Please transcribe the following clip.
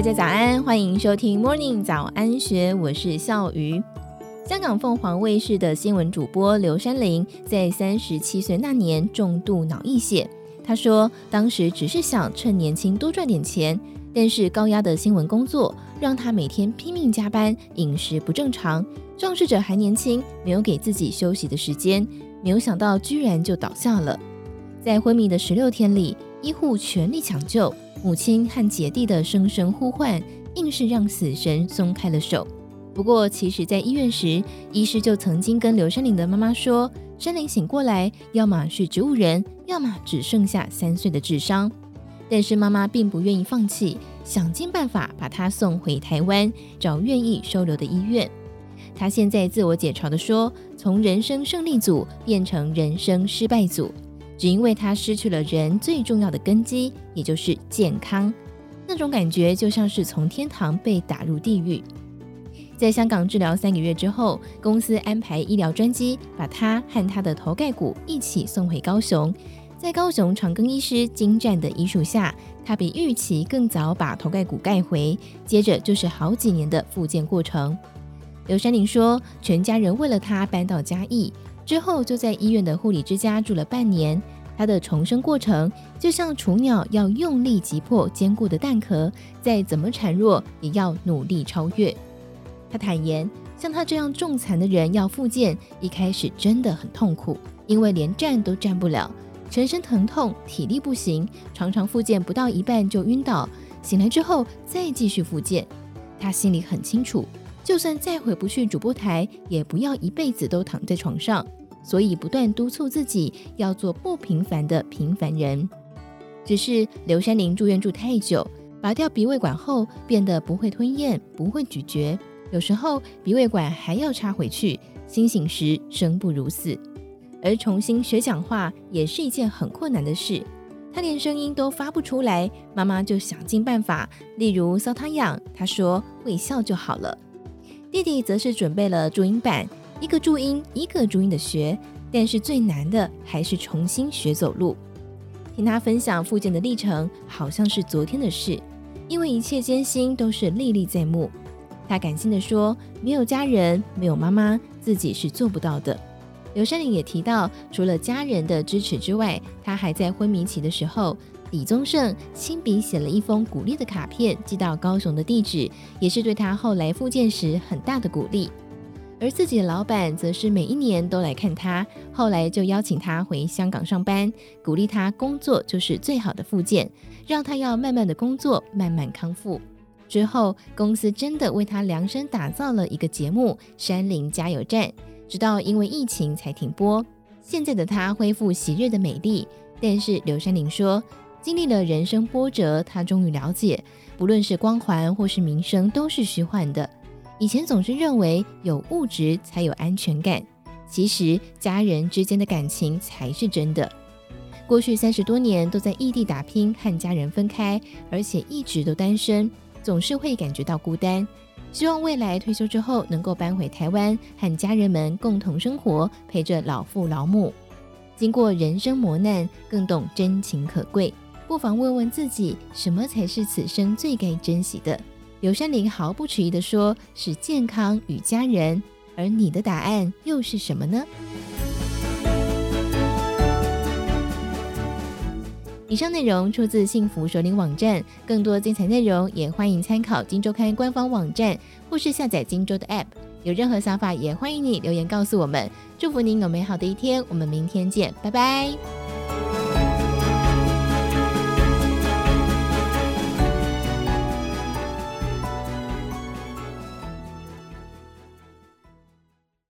大家早安，欢迎收听 Morning 早安学，我是笑鱼。香港凤凰卫视的新闻主播刘珊玲在三十七岁那年重度脑溢血。她说，当时只是想趁年轻多赚点钱，但是高压的新闻工作让她每天拼命加班，饮食不正常，壮士者还年轻，没有给自己休息的时间，没有想到居然就倒下了。在昏迷的十六天里，医护全力抢救，母亲和姐弟的声声呼唤，硬是让死神松开了手。不过，其实，在医院时，医师就曾经跟刘山林的妈妈说：“山林醒过来，要么是植物人，要么只剩下三岁的智商。”但是妈妈并不愿意放弃，想尽办法把他送回台湾，找愿意收留的医院。她现在自我解嘲地说：“从人生胜利组变成人生失败组。”只因为他失去了人最重要的根基，也就是健康，那种感觉就像是从天堂被打入地狱。在香港治疗三个月之后，公司安排医疗专机把他和他的头盖骨一起送回高雄。在高雄长庚医师精湛的医术下，他比预期更早把头盖骨盖回，接着就是好几年的复健过程。刘山林说，全家人为了他搬到嘉义。之后就在医院的护理之家住了半年。他的重生过程就像雏鸟要用力击破坚固的蛋壳，再怎么孱弱也要努力超越。他坦言，像他这样重残的人要复健，一开始真的很痛苦，因为连站都站不了，全身疼痛，体力不行，常常复健不到一半就晕倒，醒来之后再继续复健。他心里很清楚，就算再回不去主播台，也不要一辈子都躺在床上。所以不断督促自己要做不平凡的平凡人。只是刘珊玲住院住太久，拔掉鼻胃管后变得不会吞咽，不会咀嚼，有时候鼻胃管还要插回去，清醒时生不如死。而重新学讲话也是一件很困难的事，她连声音都发不出来，妈妈就想尽办法，例如搔他痒，她说会笑就好了。弟弟则是准备了注音板。一个注音一个注音的学，但是最难的还是重新学走路。听他分享复健的历程，好像是昨天的事，因为一切艰辛都是历历在目。他感性的说：“没有家人，没有妈妈，自己是做不到的。”刘珊玲也提到，除了家人的支持之外，他还在昏迷期的时候，李宗盛亲笔写了一封鼓励的卡片，寄到高雄的地址，也是对他后来复健时很大的鼓励。而自己的老板则是每一年都来看他，后来就邀请他回香港上班，鼓励他工作就是最好的复健，让他要慢慢的工作，慢慢康复。之后，公司真的为他量身打造了一个节目《山林加油站》，直到因为疫情才停播。现在的他恢复昔日的美丽，但是刘珊玲说，经历了人生波折，他终于了解，不论是光环或是名声，都是虚幻的。以前总是认为有物质才有安全感，其实家人之间的感情才是真的。过去三十多年都在异地打拼，和家人分开，而且一直都单身，总是会感觉到孤单。希望未来退休之后能够搬回台湾，和家人们共同生活，陪着老父老母。经过人生磨难，更懂真情可贵。不妨问问自己，什么才是此生最该珍惜的？刘珊玲毫不迟疑地说：“是健康与家人。”而你的答案又是什么呢？以上内容出自幸福首领网站，更多精彩内容也欢迎参考《金周刊》官方网站或是下载《金周》的 App。有任何想法，也欢迎你留言告诉我们。祝福您有美好的一天，我们明天见，拜拜。